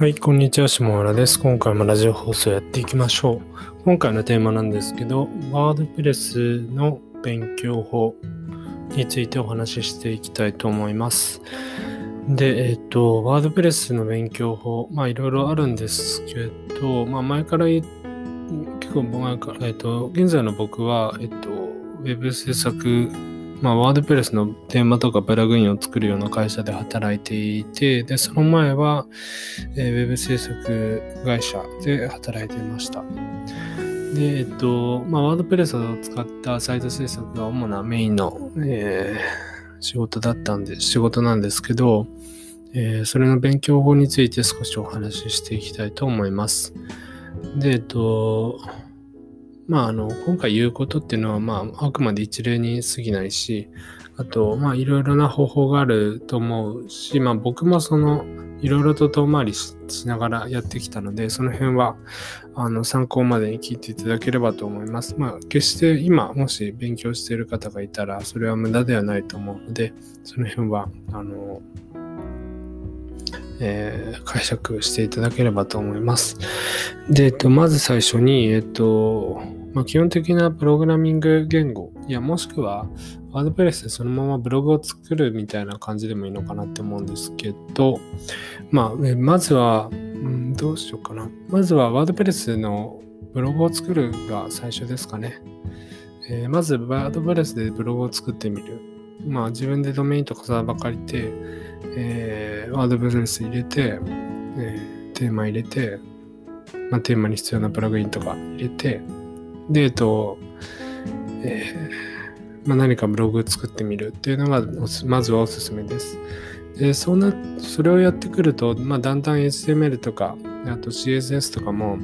はい、こんにちは、下原です。今回もラジオ放送やっていきましょう。今回のテーマなんですけど、ワードプレスの勉強法についてお話ししていきたいと思います。で、えっ、と、ワードプレスの勉強法、まあいろいろあるんですけど、まあ前から言い結構前から、えっ、と、現在の僕は、えっ、と、ウェブ制作まあ、ワードプレスのテーマとかプラグインを作るような会社で働いていて、で、その前は、えーウェブ制作会社で働いていました。で、えっと、まあ、ワードプレスを使ったサイト制作が主なメインの、えー仕事だったんで、仕事なんですけど、えーそれの勉強法について少しお話ししていきたいと思います。で、えっと、まあ、あの、今回言うことっていうのは、まあ、あくまで一例に過ぎないし、あと、まあ、いろいろな方法があると思うし、まあ、僕もその、いろいろと遠回りしながらやってきたので、その辺は、あの、参考までに聞いていただければと思います。まあ、決して今、もし勉強している方がいたら、それは無駄ではないと思うので、その辺は、あの、えー解釈していただければと思います。で、えっと、まず最初に、えっと、まあ、基本的なプログラミング言語、いや、もしくは、ワードプレスでそのままブログを作るみたいな感じでもいいのかなって思うんですけど、まあ、まずは、うん、どうしようかな。まずは、ワードプレスのブログを作るが最初ですかね。えーまず、ワードプレスでブログを作ってみる。まあ、自分でドメインとかサーバー借りて、えーワードプレス入れて、えーテーマ入れて、まあ、テーマに必要なプラグインとか入れて、で、えっと、えーまあ、何かブログ作ってみるっていうのがまずはおすすめです。で、そんな、それをやってくると、まあ、だんだん HTML とか、あと CSS とかも、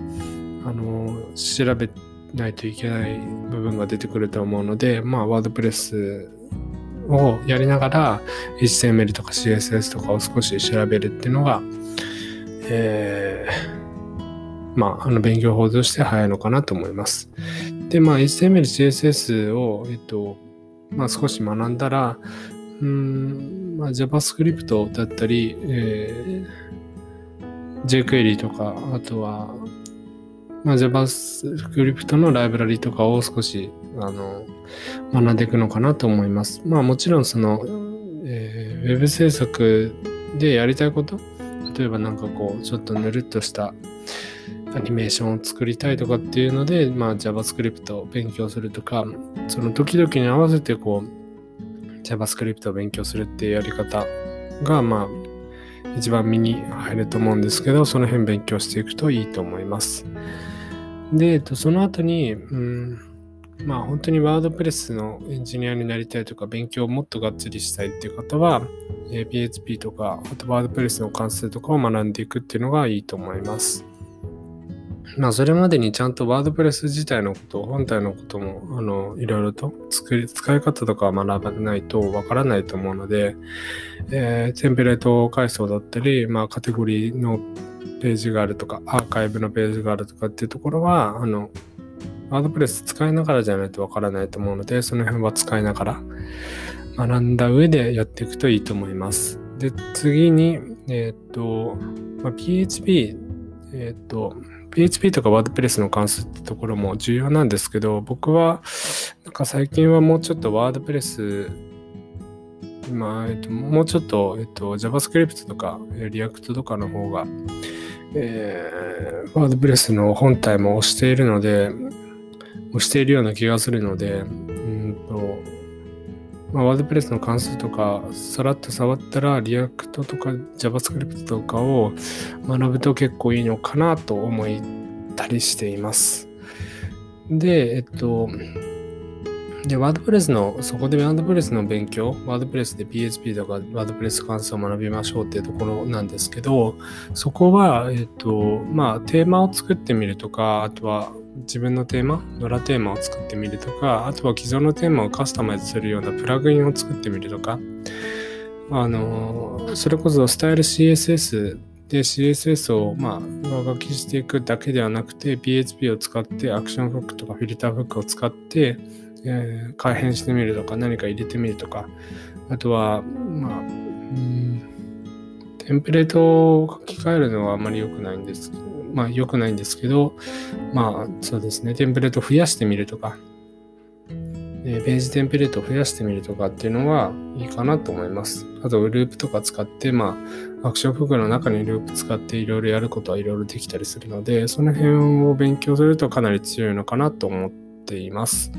あの、調べないといけない部分が出てくると思うので、まあ、ワードプレスをやりながら HTML とか CSS とかを少し調べるっていうのが、えーまあ、あの勉強法として早いのかなと思います。で、まあ、HTML、CSS を、えっと、まあ、少し学んだら、うん、まあ、JavaScript だったり、えー jQuery とか、あとは、まあ、JavaScript のライブラリとかを少し、あの、学んでいくのかなと思います。まあ、もちろん、その、えーウェブ制作でやりたいこと例えばなんかこう、ちょっとぬるっとしたアニメーションを作りたいとかっていうので、まあ、JavaScript を勉強するとか、その時々に合わせてこう、JavaScript を勉強するっていうやり方が、まあ、一番身に入ると思うんですけど、その辺勉強していくといいと思います。で、えっと、その後に、うん、まあ本当にワードプレスのエンジニアになりたいとか、勉強をもっとがっつりしたいっていう方は、え PHP とか、あとワードプレスの関数とかを学んでいくっていうのがいいと思います。まあそれまでにちゃんとワードプレス自体のこと、本体のことも、あの、いろいろと作り、使い方とかを学ばないとわからないと思うので、えーテンプレート階層だったり、まあカテゴリーのページがあるとか、アーカイブのページがあるとかっていうところは、あの、ワードプレス使いながらじゃないとわからないと思うので、その辺は使いながら学んだ上でやっていくといいと思います。で、次に、えーっと、まあ、PHP、えーっと、PHP とか WordPress の関数ってところも重要なんですけど、僕は、なんか最近はもうちょっと WordPress、まあ、えっと、もうちょっと、えっと、JavaScript とか、React とかの方が、えー、WordPress の本体も押しているので、押しているような気がするので、まあ、WordPress の関数とか、さらっと触ったら、React とか JavaScript とかを学ぶと結構いいのかなと思ったりしています。で、えっと、で、WordPress の、そこで WordPress の勉強、WordPress で PHP とか WordPress 関数を学びましょうっていうところなんですけど、そこは、えっと、まあ、テーマを作ってみるとか、あとは自分のテーマ、ドラテーマを作ってみるとか、あとは既存のテーマをカスタマイズするようなプラグインを作ってみるとか、あの、それこそスタイル CSS で CSS をまあ上書きしていくだけではなくて PHP を使ってアクションフックとかフィルターフックを使って、えー改変してみるとか何か入れてみるとかあとはまあテンプレートを書き換えるのはあまり良くないんですけどまあ良くないんですけど、まあそうですね、テンプレート増やしてみるとか、えページテンプレートを増やしてみるとかっていうのはいいかなと思います。あと、ループとか使って、まあ、アクションフックの中にループ使っていろいろやることはいろいろできたりするので、その辺を勉強するとかなり強いのかなと思っています。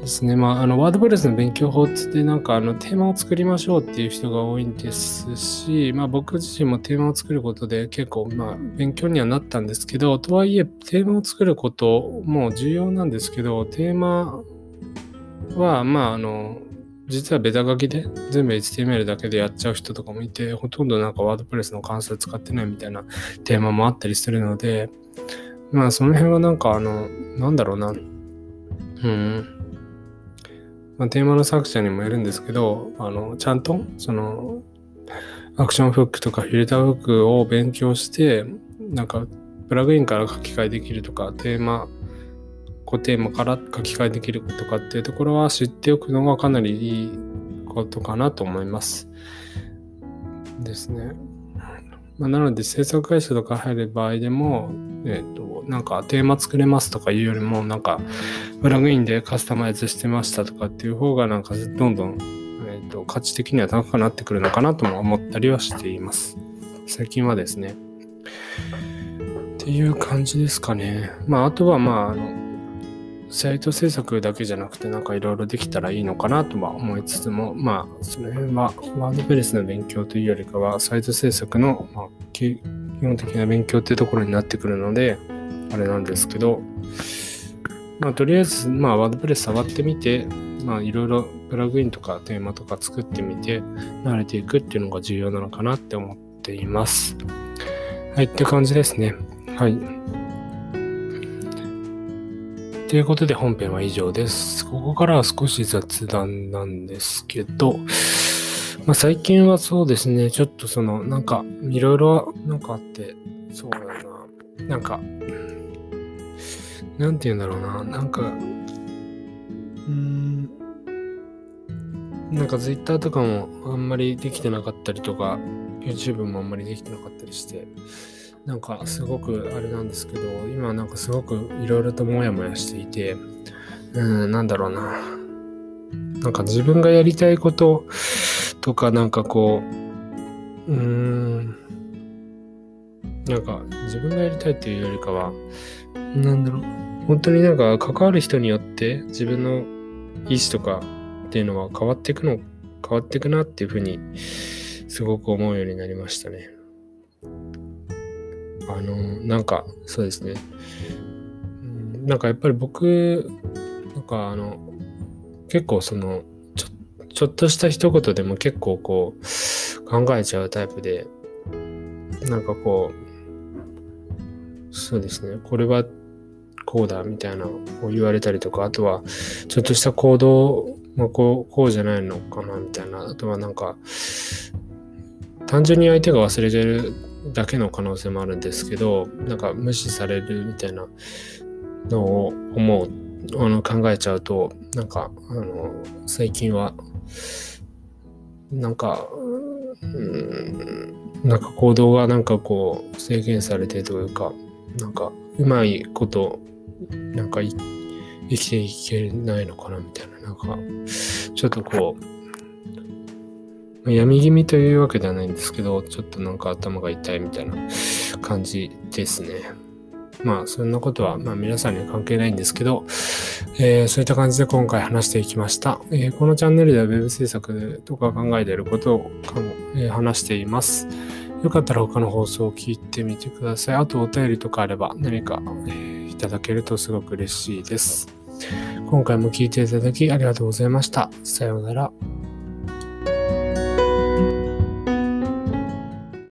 ですね。まあ、あの、ワードプレスの勉強法ってなんか、あの、テーマを作りましょうっていう人が多いんですし、まあ、僕自身もテーマを作ることで結構、まあ、勉強にはなったんですけど、とはいえ、テーマを作ることも重要なんですけど、テーマは、まあ、あの、実はベタ書きで全部 HTML だけでやっちゃう人とかもいて、ほとんどなんかワードプレスの関数使ってないみたいなテーマもあったりするので、まあその辺はなんかあの、なんだろうな、うん、まあ、テーマの作者にもよるんですけど、あの、ちゃんと、その、アクションフックとかフィルターフックを勉強して、なんか、プラグインから書き換えできるとか、テーマ、固テーマから書き換えできるとかっていうところは知っておくのがかなりいいことかなと思います。ですね。まあ、なので制作会社とか入る場合でも、えっ、ー、と、なんかテーマ作れますとかいうよりも、なんかプラグインでカスタマイズしてましたとかっていう方が、なんかどんどん、えっ、ー、と、価値的には高くなってくるのかなとも思ったりはしています。最近はですね。っていう感じですかね。まあ、あとはまあ、あの、サイト制作だけじゃなくてなんかいろいろできたらいいのかなとは思いつつも、まあ、その辺はワードプレスの勉強というよりかは、サイト制作の、まあ、基本的な勉強っていうところになってくるので、あれなんですけど、まあ、とりあえず、まあ、ワードプレス触ってみて、まあ、いろいろプラグインとかテーマとか作ってみて、慣れていくっていうのが重要なのかなって思っています。はい、って感じですね。はい。ということで本編は以上です。ここからは少し雑談なんですけど、まあ、最近はそうですね、ちょっとその、なんか、いろいろなんかあって、そうだな、なんか、なんて言うんだろうな、なんか、うーん、なんか Twitter とかもあんまりできてなかったりとか、YouTube もあんまりできてなかったりして、なんかすごくあれなんですけど、今なんかすごくいろいろとモヤモヤしていて、うん、なんだろうな。なんか自分がやりたいこととかなんかこう、うーん、なんか自分がやりたいっていうよりかは、なんだろう、本当になんか関わる人によって自分の意思とかっていうのは変わっていくの、変わっていくなっていうふうにすごく思うようになりましたね。あの、なんか、そうですね。なんかやっぱり僕、なんかあの、結構その、ちょっとした一言でも結構こう、考えちゃうタイプで、なんかこう、そうですね、これはこうだみたいなのを言われたりとか、あとは、ちょっとした行動もこう、こうじゃないのかなみたいな、あとはなんか、単純に相手が忘れてるだけの可能性もあるんですけどなんか無視されるみたいなのを思うあの考えちゃうとなんかあの最近はなんかうんなんか行動がなんかこう制限されてというかなんかうまいことなんか生きていけないのかなみたいななんかちょっとこう闇気味というわけではないんですけど、ちょっとなんか頭が痛いみたいな感じですね。まあ、そんなことは、まあ皆さんには関係ないんですけど、えー、そういった感じで今回話していきました。えー、このチャンネルでは Web 制作とか考えていることを、えー、話しています。よかったら他の放送を聞いてみてください。あとお便りとかあれば何か、え、いただけるとすごく嬉しいです。今回も聞いていただきありがとうございました。さようなら。